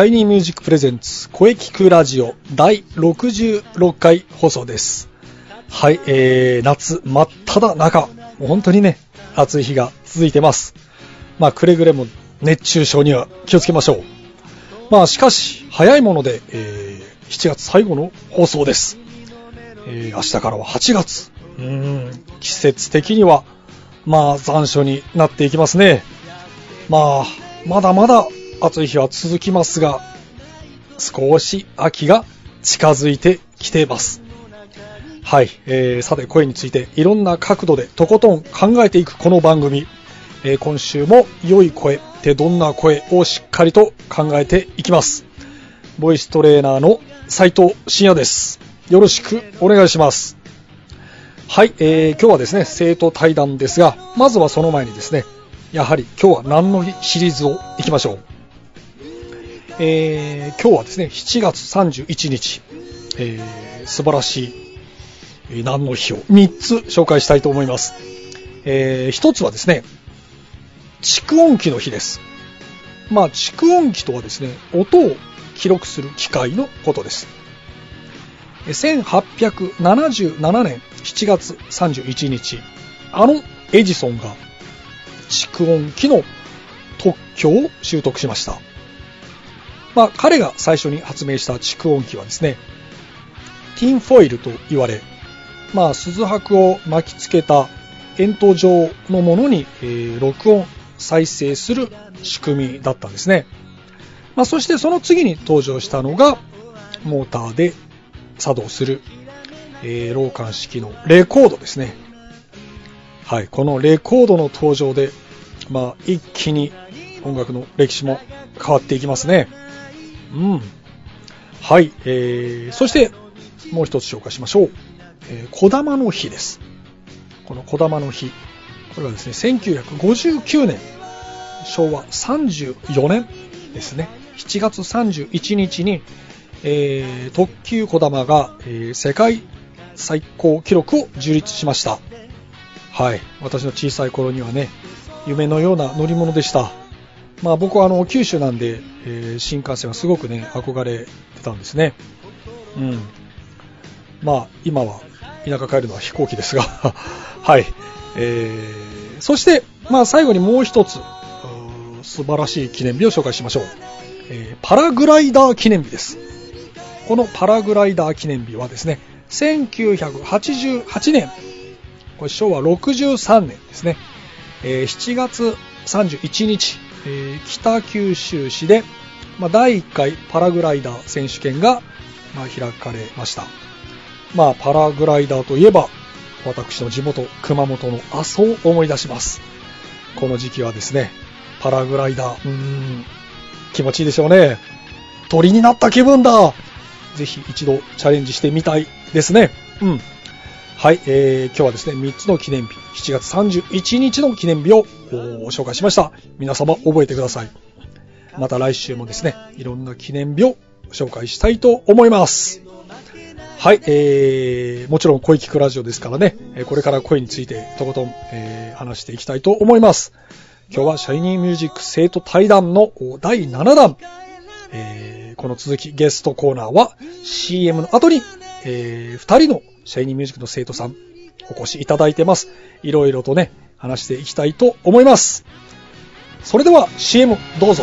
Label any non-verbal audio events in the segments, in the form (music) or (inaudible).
シャイニーミュージック presents 声キクラジオ第66回放送です。はい、えー、夏真っ只中、本当にね、暑い日が続いてます。まあ、くれぐれも熱中症には気をつけましょう。まあ、しかし、早いもので、えー、7月最後の放送です。えー、明日からは8月。うーん、季節的には、まあ、残暑になっていきますね。まあ、まだまだ暑い日は続きますが、少し秋が近づいてきてます。はい、えー、さて声についていろんな角度でとことん考えていくこの番組、えー、今週も良い声ってどんな声をしっかりと考えていきます。ボイストレーナーの斉藤慎也です。よろしくお願いします。はい、えー、今日はですね、生徒対談ですが、まずはその前にですね、やはり今日は何の日シリーズをいきましょう。えー、今日はですね、7月31日、えー、素晴らしい何の日を3つ紹介したいと思います。えー、1つはですね、蓄音機の日です。まあ、蓄音機とはですね、音を記録する機械のことです。1877年7月31日、あのエジソンが蓄音機の特許を習得しました。まあ、彼が最初に発明した蓄音機はですね、ティンフォイルと言われ、まあ、鈴箔を巻きつけた円筒状のものに、えー、録音、再生する仕組みだったんですね。まあ、そしてその次に登場したのが、モーターで作動する、えー、老管式のレコードですね。はい、このレコードの登場で、まあ、一気に音楽の歴史も変わっていきますね。うん。はい、えー、そしてもう一つ紹介しましょう。えー、小玉の日です。この小玉の日。これはですね、1959年、昭和34年ですね。7月31日に、えー、特急小玉が、えー、世界最高記録を樹立しました。はい。私の小さい頃にはね、夢のような乗り物でした。まあ僕はあの九州なんで、えー、新幹線はすごくね、憧れてたんですね。うん。まあ今は田舎帰るのは飛行機ですが (laughs) はい。えー、そして、まあ最後にもう一つ、素晴らしい記念日を紹介しましょう。えー、パラグライダー記念日です。このパラグライダー記念日はですね、1988年、これ昭和63年ですね、えー、7月31日、えー、北九州市で、まあ、第1回パラグライダー選手権が、まあ、開かれました。まあ、パラグライダーといえば、私の地元、熊本の阿蘇を思い出します。この時期はですね、パラグライダー、うーん、気持ちいいでしょうね。鳥になった気分だぜひ一度チャレンジしてみたいですね。うん。はい、えー、今日はですね、3つの記念日、7月31日の記念日を紹介しました。皆様覚えてください。また来週もですね、いろんな記念日を紹介したいと思います。はい、えー、もちろん声聞くラジオですからね、これから声についてとことん、えー、話していきたいと思います。今日はシャイニーミュージック生徒対談の第7弾、えー、この続きゲストコーナーは CM の後に、えー、2人のシャイニーミュージックの生徒さん、お越しいただいてます。いろいろとね、話していきたいと思います。それでは CM どうぞ。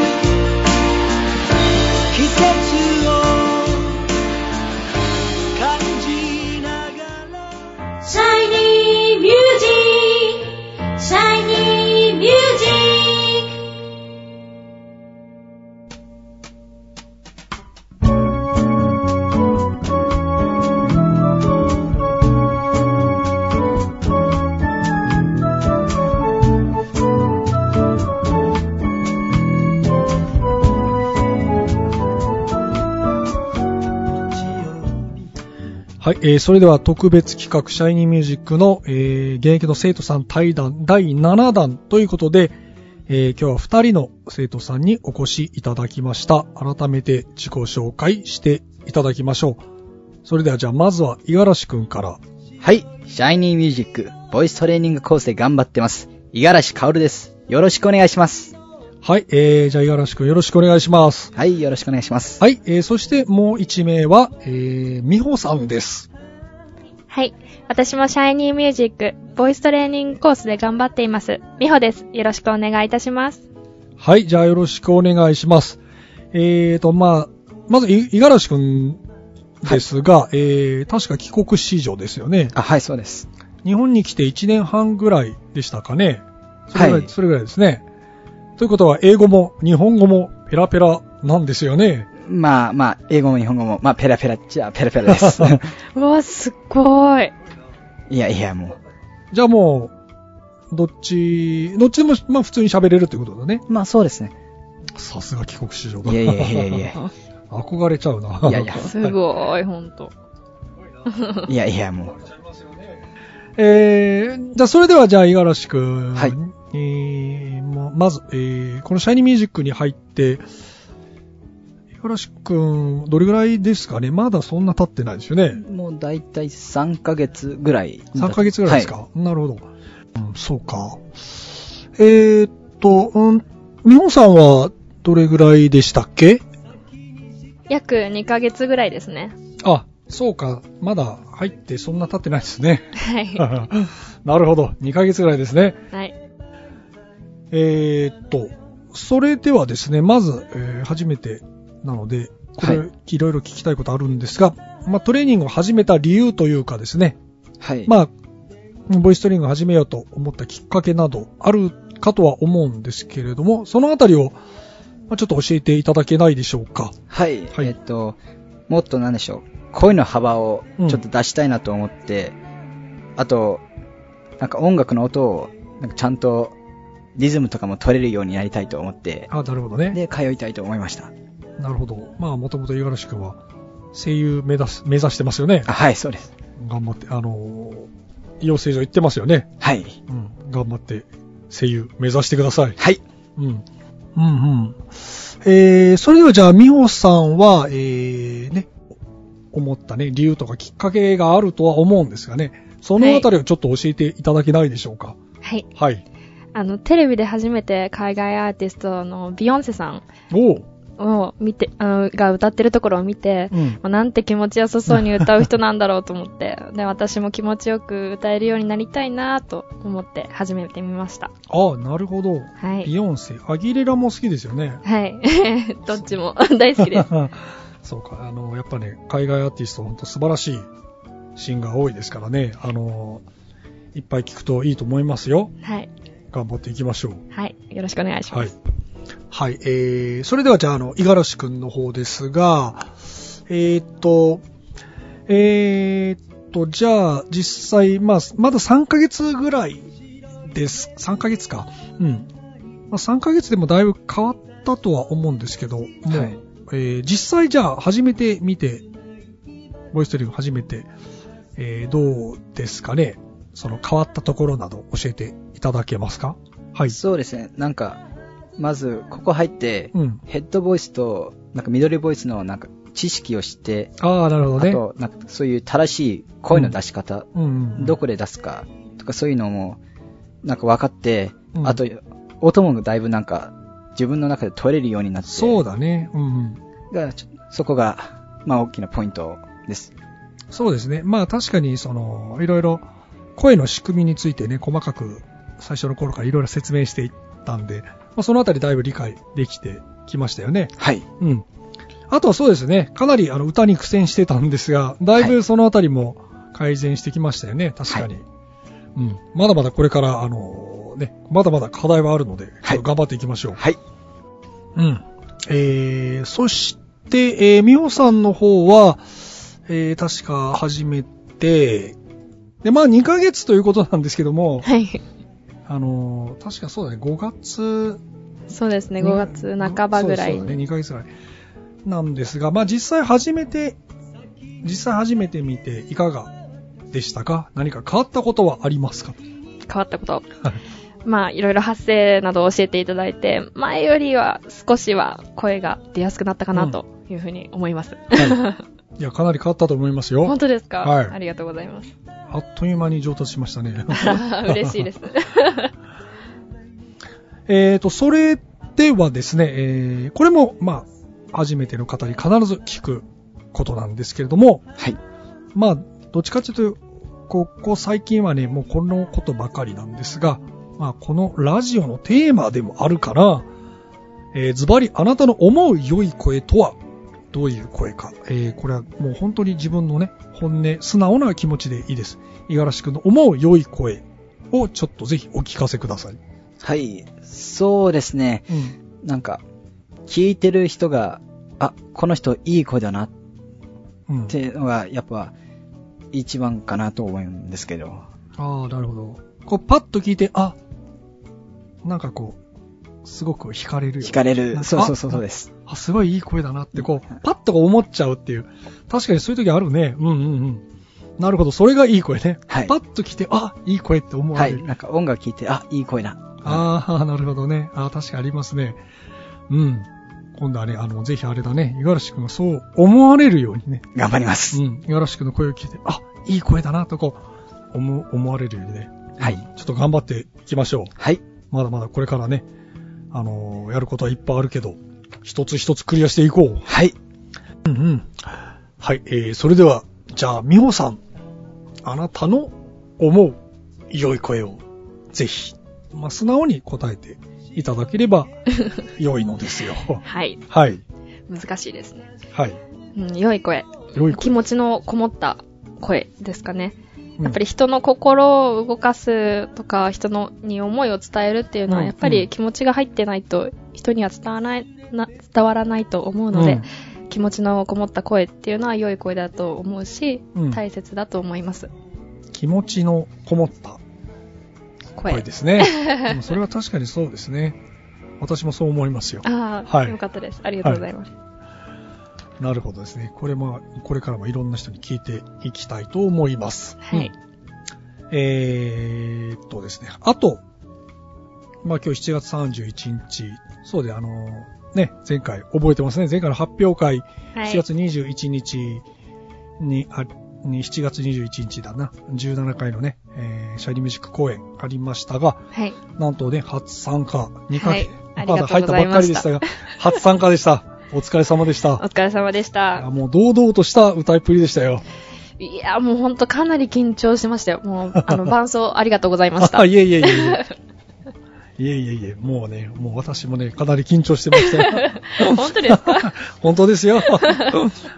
はい、えー、それでは特別企画、シャイニーミュージックの、えー、現役の生徒さん対談第7弾ということで、えー、今日は2人の生徒さんにお越しいただきました。改めて自己紹介していただきましょう。それではじゃあまずは五十嵐くんから。はい。シャイニーミュージック、ボイストレーニングコースで頑張ってます。五十嵐薫です。よろしくお願いします。はい、えー、じゃあ五十嵐くんよろしくお願いします。はい、よろしくお願いします。はい、えー、そしてもう1名は、えー、美穂さんです。はい。私もシャイニーミュージック、ボイストレーニングコースで頑張っています。みほです。よろしくお願いいたします。はい、じゃあよろしくお願いします。えーと、まあ、まず、い五十嵐くんですが、えー、確か帰国子女ですよね。あ、はい、そうです。日本に来て1年半ぐらいでしたかね。それぐらい、はいそれぐらいですね。ということは、英語も日本語もペラペラなんですよね。まあまあ、英語も日本語も、まあ、ペラペラっちゃペラペラです。(laughs) うわ、すっごい。いやいや、もじゃあもう、どっち、どっちでも、まあ普通に喋れるということだね。う。まあ、そうですね。さすが帰国子女が。いやいやいやいや。(laughs) 憧れちゃうな。いやいやすごい、ほんと。(laughs) いやいや、もう。えー、じゃあそれではじゃあ、五十嵐くん。はい。えー、ままず、えー、このシャイニーミュージックに入って、五十嵐くん、どれぐらいですかね？まだそんな経ってないですよね。もうだいたい3ヶ月ぐらい。3ヶ月ぐらいですか、はなるほど。うん、そうか。えー、っと、うん、美穂さんはどれぐらいでしたっけ？約2ヶ月ぐらいですね。あ、そうか。まだ入ってそんな経ってないですね。はい。(laughs) なるほど。2ヶ月ぐらいですね。はい。えーっと、それではですね、まず、えー初めてなので、これ、、はいろいろ聞きたいことあるんですが、まあ、トレーニングを始めた理由というかですね、はい。まあ、ボイストレーニングを始めようと思ったきっかけなどあるかとは思うんですけれども、そのあたりを、まあ、ちょっと教えていただけないでしょうか。はい。はいえっと、もっとなんでしょう。声の幅をうんちょっと出したいなと思って、あと、なんか音楽の音を、なんかちゃんとリズムとかも取れるようになりたいと思って、あ、なるほどね。で、通いたいと思いました。なるほど。まあ、もともと五十嵐くんは声優目指す、目指してますよねあ、。はい、そうです。頑張って、あのー養成所行ってますよね。はい。うん。頑張って声優目指してください。はい。うん。うんうん。えー、それではじゃあ、美穂さんは、えー、ね、思ったね、理由とかきっかけがあるとは思うんですがね、そのあたりをちょっと教えていただけないでしょうか。はい。はい。あの、テレビで初めて海外アーティストのビヨンセさん。を見て、あの、が歌ってるところを見て、うん。もうなんて気持ちよさそうに歌う人なんだろうと思って、(laughs) で、私も気持ちよく歌えるようになりたいなと思って始めてみました。ああ、なるほど。はい。ビヨンセ、アギレラも好きですよね。はい。(laughs) どっちも (laughs) 大好きです。そうか、あの、やっぱね、海外アーティスト、本当素晴らしいシンガー多いですからね、あの、いっぱい聞くといいと思いますよ。はい。頑張っていきましょう。はい。よろしくお願いしまはいす。。はい。えー、それではじゃあ、あの、五十嵐くんの方ですが、えーっと、えーっと、じゃあ、実際、まあ、まだ3ヶ月ぐらいです。3ヶ月か。うん。まあ、3ヶ月でもだいぶ変わったとは思うんですけど、もう、はいえー実際じゃあ、初めて見て、ボイストリーム初めて、えーどうですかね？その変わったところなど教えていただけますか？はい。そうですね。なんか、まず、ここ入って、うん。ヘッドボイスと、なんかミドルボイスのなんか知識を知って、ああ、なるほどね。あと、なんかそういう正しい声の出し方、うんどこで出すかとかそういうのも、なんか分かって、うんあと、音もだいぶなんか、自分の中で取れるようになって、そうだね。うんうん。そこが、まあ大きなポイントです。そうですね。まあ確かに、その、いろいろ、声の仕組みについてね、細かく、最初の頃からいろいろ説明していったんで、まあ、そのあたりだいぶ理解できてきましたよね。はい。うん。あとはそうですね、かなりあの歌に苦戦してたんですが、だいぶそのあたりも改善してきましたよね、確かに。うん。まだまだこれから、あのね、まだまだ課題はあるので、はい頑張っていきましょう。はい。うん。えー、そして、えー、みほさんの方は、えー、確か始めて、で、まあ2ヶ月ということなんですけども、はい。あのー確かそうだね、5月そうですね、5月半ばぐらいそうね、2ヶ月ぐらい。なんですが、まあ実際始めて、実際初めて見ていかがでしたか？何か変わったことはありますか？変わったこと。まあ、いろいろ発声などを教えていただいて、前よりは少しは声が出やすくなったかなというふうに思います。はい。(laughs) いや、かなり変わったと思いますよ。本当ですか？はいありがとうございます。あっという間に上達しましたね。(laughs) 嬉しいです。(laughs) えーと、それではですね、えーこれも、まあ、初めての方に必ず聞くことなんですけれども、はい。まあ、どっちかというと、ここ最近はね、もうこのことばかりなんですが、まあ、このラジオのテーマでもあるから、えーズバリあなたの思う良い声とはどういう声か。えーこれはもう本当に自分のね、本音、素直な気持ちでいいです。五十嵐くんの思う良い声をちょっとぜひお聞かせください。はい。そうですね。うん。なんか、聞いてる人が、あ、この人いい声だなっうん。ていうのが、やっぱ、一番かなと思うんですけど。ああ、なるほど。こう、パッと聞いて、あ、なんかこう、すごく惹かれるよ。惹かれる。そうそうそうそうです。あ、すごいいい声だなって、こう、パッと思っちゃうっていう。確かにそういう時あるね。うんうんうん。なるほど、それがいい声ね。はいパッと聞いて、あ、いい声って思わはい。れる。なんか音楽聴いて、あ、いい声だ。ああ、なるほどね。ああ、確かありますね。うん。今度はね、あの、ぜひあれだね、五十嵐くんがそう思われるようにね。頑張ります。うん。五十嵐くんの声を聞いて、あ、いい声だなとこう、思、思われるようにね。はい。ちょっと頑張っていきましょう。はい。まだまだこれからね、あのーやることはいっぱいあるけど、一つ一つクリアしていこう。はい。うんうん。はい、えー、それでは、じゃあ、みほさん、あなたの思う良い声を、ぜひ、まあ、素直に答えていただければ (laughs) 良いのですよ。はい。はい。難しいですね。はい。うん、良い声。良い声。気持ちのこもった声ですかね。うんやっぱり人の心を動かすとか、人のに思いを伝えるっていうのは、うんやっぱり気持ちが入ってないと、人には伝わらない、な伝わらないと思うので、気持ちのこもった声っていうのは良い声だと思うし、うん大切だと思います。気持ちのこもった声。声ですね。(laughs) うんそれは確かにそうですね。私もそう思いますよ。ああ、はいよかったです。ありがとうございます。なるほどですね。これも、これからもいろんな人に聞いていきたいと思います。はいうんえーっとですね。あと、まあ今日7月31日、そうで、あの、ね、前回覚えてますね。前回の発表会、はい。7月21日に、あに7月21日だな。17回のね、えーシャイニーミュージック公演ありましたが、はい。なんとね、初参加、2回、はいまだ入ったばっかりでしたが、(laughs) 初参加でした。お疲れ様でしたお。疲れ様でしあた。もう堂々とした歌いっぷりでしたよ。いや、もうほんとかなり緊張しましたよ。もう、あの、(laughs) 伴奏ありがとうございましたあ、。いえいえいえいえ。いえいえいえ、もうね、もう私もね、かなり緊張してましたよ。(laughs) 本当ですか？(laughs) 本当ですよ。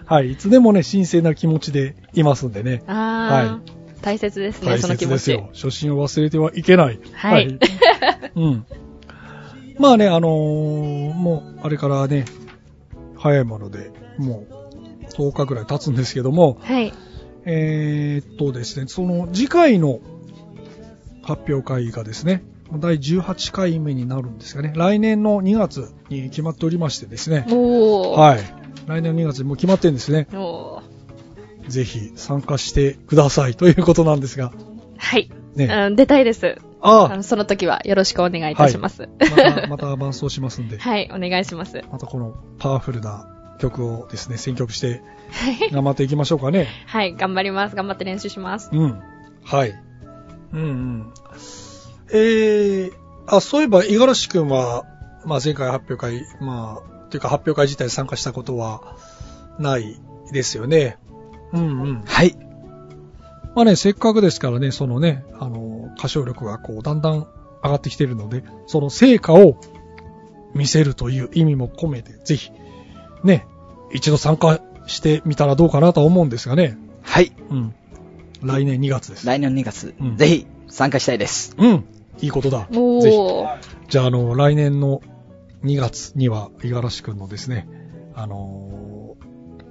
はい、いつでもね、神聖な気持ちでいますんでね。あはあ、大切ですね、大その気持ち切ですよ。。初心を忘れてはいけない。はいうん。まあね、あのーもう、あれからね、早いもので、もう、10日ぐらい経つんですけども、はい。えーっとですね、その次回の発表会がですね、第18回目になるんですがね、来年の2月に決まっておりましてですね。はい。来年の2月にもう決まってるんですね。ぜひ参加してくださいということなんですが、はい。ね。うん、出たいです。ああのその時はよろしくお願いいたします。また、また伴奏しますんで、(laughs) はい、お願いします。またこのパワフルな曲をですね、選曲してはい。頑張っていきましょうかね。はい、頑張ります。頑張って練習します。うん。はい。うんうん。えー、あ、そういえば、五十嵐くんは、まあ前回発表会、まあ、というか発表会自体に参加したことはないですよね。うんうん。はい。まあね、せっかくですからね、そのね、あの、歌唱力がこう、だんだん上がってきているので、その成果を見せるという意味も込めて、ぜひ、ね、一度参加してみたらどうかなとは思うんですがね。はい。うん。来年2月です。来年の2月、うんぜひ参加したいです。うん。いいことだ。ぜひ。じゃあ、あの、来年の2月には、五十嵐くんのですね、あのー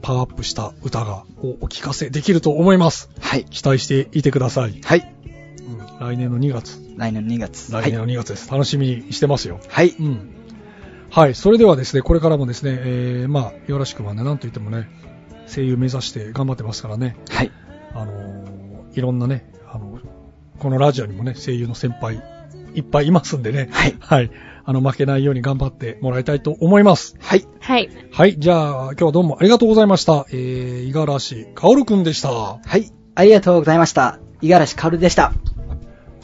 パワーアップした歌がおお聞かせできると思います。はい。期待していてください。はい。うん、来年の2月。来年の2月。来年の2月です。楽しみにしてますよ。はい。うん。はい。それではですね、これからもですね、えー、まあ、五十嵐くんはね、なんと言ってもね、声優目指して頑張ってますからね、はい。あのーいろんなね、あの、このラジオにもね、声優の先輩、いっぱいいますんでね、はい。はい。あの、負けないように頑張ってもらいたいと思います。はい。はい。はい。じゃあ、今日はどうもありがとうございました。えー、五十嵐薫くんでした。はい。ありがとうございました。五十嵐薫でした。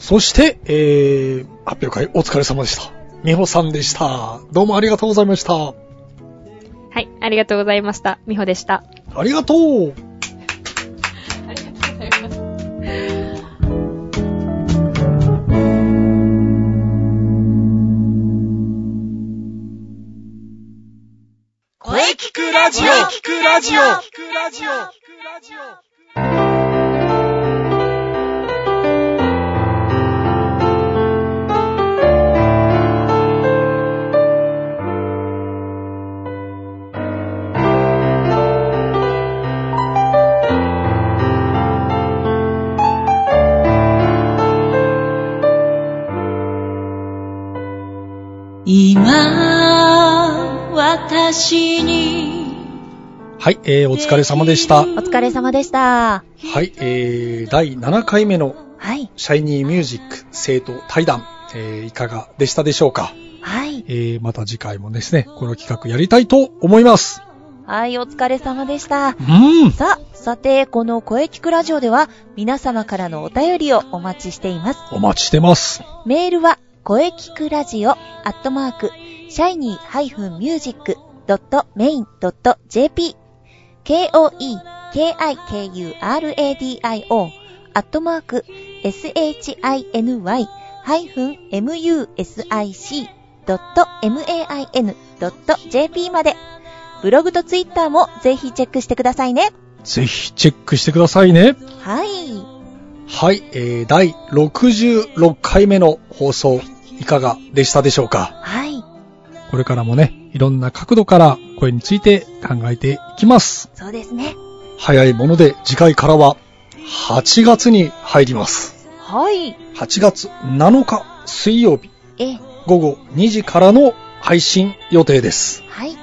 そして、えー、発表会お疲れ様でした。美穂さんでした。どうもありがとうございました。はい、ありがとうございました。みほでした。ありがとう。ありがとうございます。声聞くラジオ聞くラジオ今私にはい、えー、お疲れ様でした。お疲れ様でした。はい、えー、第7回目のはい。シャイニーミュージック生徒対談、えー、いかがでしたでしょうか？はい。えー、また次回もですね、この企画やりたいと思います。はい、お疲れ様でした。うん。さあ、さて、この声聞くラジオでは、皆様からのお便りをお待ちしています。お待ちしてます。メールは、声聞くラジオ、アットマーク、シャイニー -music.main.jp、k-o-e-k-i-k-u-r-a-d-i-o、アットマーク、shiny-music.main.jp まで、ブログとツイッターもぜひチェックしてくださいね。ぜひチェックしてくださいね。はい。はい、えー、第66回目の放送、いかがでしたでしょうか？はい。これからもね、いろんな角度から声について考えていきます。そうですね。早いもので次回からは8月に入ります。はい。8月7日水曜日え、午後2時からの配信予定です。はい。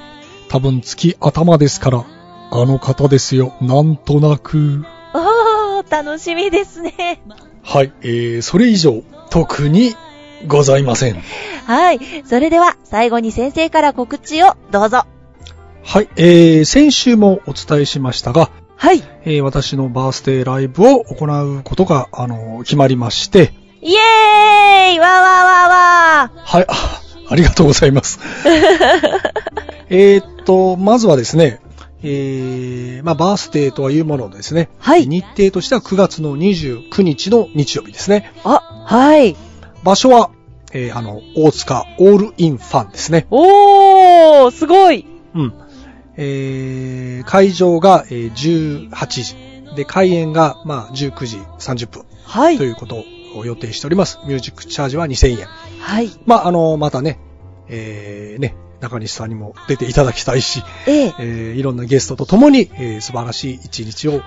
多分月頭ですから、あの方ですよ、なんとなく。おー、楽しみですね。はい、えー、それ以上、特にございません。はい。それでは、最後に先生から告知をどうぞ。はい、えー、先週もお伝えしましたが、はい。えー、私のバースデーライブを行うことが、あの、決まりまして、イエーイわーわーわーわはい、あありがとうございます。(laughs) えーっと、まずはですね、えー、まあ、バースデーとはいうものですね。はい日程としては9月の29日の日曜日ですね。ーあ、はい。場所は、えー、あの、大塚オールインファンですね。おー、すごい。うん。えー、会場が、えー18時。で、開演が、まあ、19時30分はい。ということを予定しております。ミュージックチャージは2000円。はい。まあ、あの、またね、えー、ね、中西さんにも出ていただきたいし、ええ。えー、いろんなゲストと共に、えー、素晴らしい一日を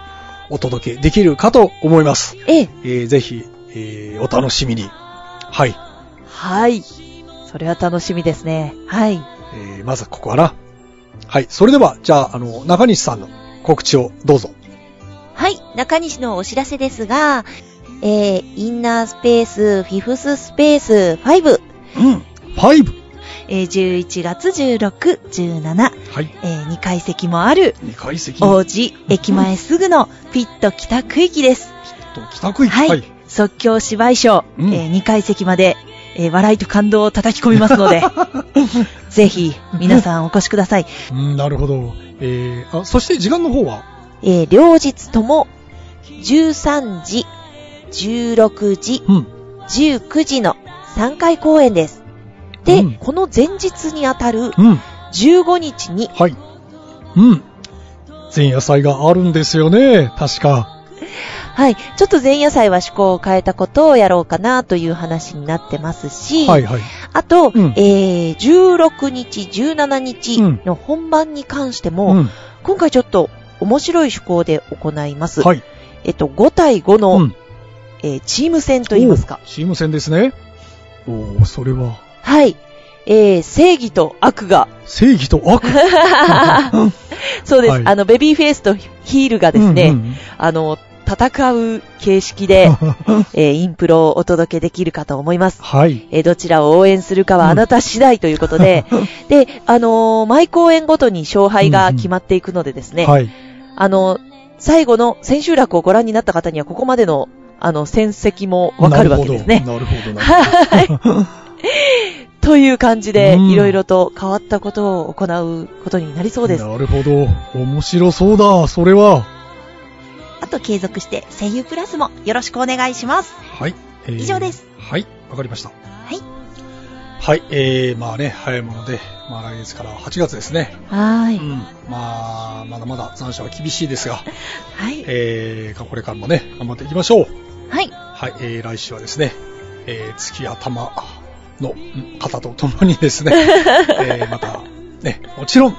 お届けできるかと思います。ええ。えー、ぜひ、えー、お楽しみに。はい。はい。それは楽しみですね。はい。えー、まずはここかな。はい。それでは、じゃあ、あの、中西さんの告知をどうぞ。はい。中西のお知らせですが、えー、インナースペース、フィフススペース5、うん。5! えー、11月16、17、はい。えー、2階席もある、2階席。王子駅前すぐのピット北区域です。と北区域。はい。即興芝居ショー、うんえー2階席まで、えー笑いと感動を叩き込みますので、(laughs) ぜひ皆さんお越しください。うん、なるほど。えー、あ、そして時間の方は？えー両日とも13時、16時、うん。19時の3回公演です。で、うんこの前日にあたるうん。15日に、はい。うん。前夜祭があるんですよね。確か。はい、ちょっと前夜祭は趣向を変えたことをやろうかなという話になってますし、はいはい。あと、うんえー、16日、17日の本番に関しても、うん。今回ちょっと面白い趣向で行います。はい。えっと、5対5の、うん。えーチーム戦といいますかお。チーム戦ですね。おー、それは、はい。えー、正義と悪が、正義と悪。(laughs) そうです、はいあの、ベビーフェイスとヒールがですね、うんうんあの、戦う形式で、(laughs) えーインプロをお届けできるかと思います。はい。えーどちらを応援するかはあなた次第ということで、(laughs) で、あのー毎公演ごとに勝敗が決まっていくのでですね、はい。あの、最後の千秋楽をご覧になった方にはここまでの、あの、戦績もわかるわけですね。なるほど。なるほど。はい。(laughs) という感じで、うんいろいろと変わったことを行うことになりそうです。なるほど。面白そうだ、それは。あと継続して声優プラスもよろしくお願いします。はい。えー以上です。はい、わかりました。はい。はい、えー、まあね、早いもので、まあ来月から8月ですね。はーい。うん。まあ、まだまだ残暑は厳しいですが、(laughs) はい。えー、これからもね、頑張っていきましょう。はい。はい、えー、来週はですね、えー、月頭のん方と共にですね、(laughs) えー、また、ね、もちろん、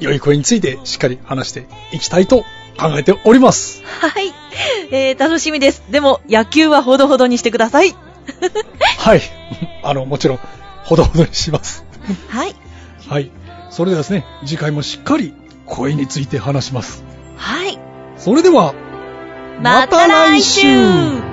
良い声についてしっかり話していきたいと考えております。はい。えー、楽しみです。でも、野球はほどほどにしてください。(laughs) はい。あの、もちろん、ほどほどにします。はい。はい。それではですね、次回もしっかり声について話します。はい。それでは、また来週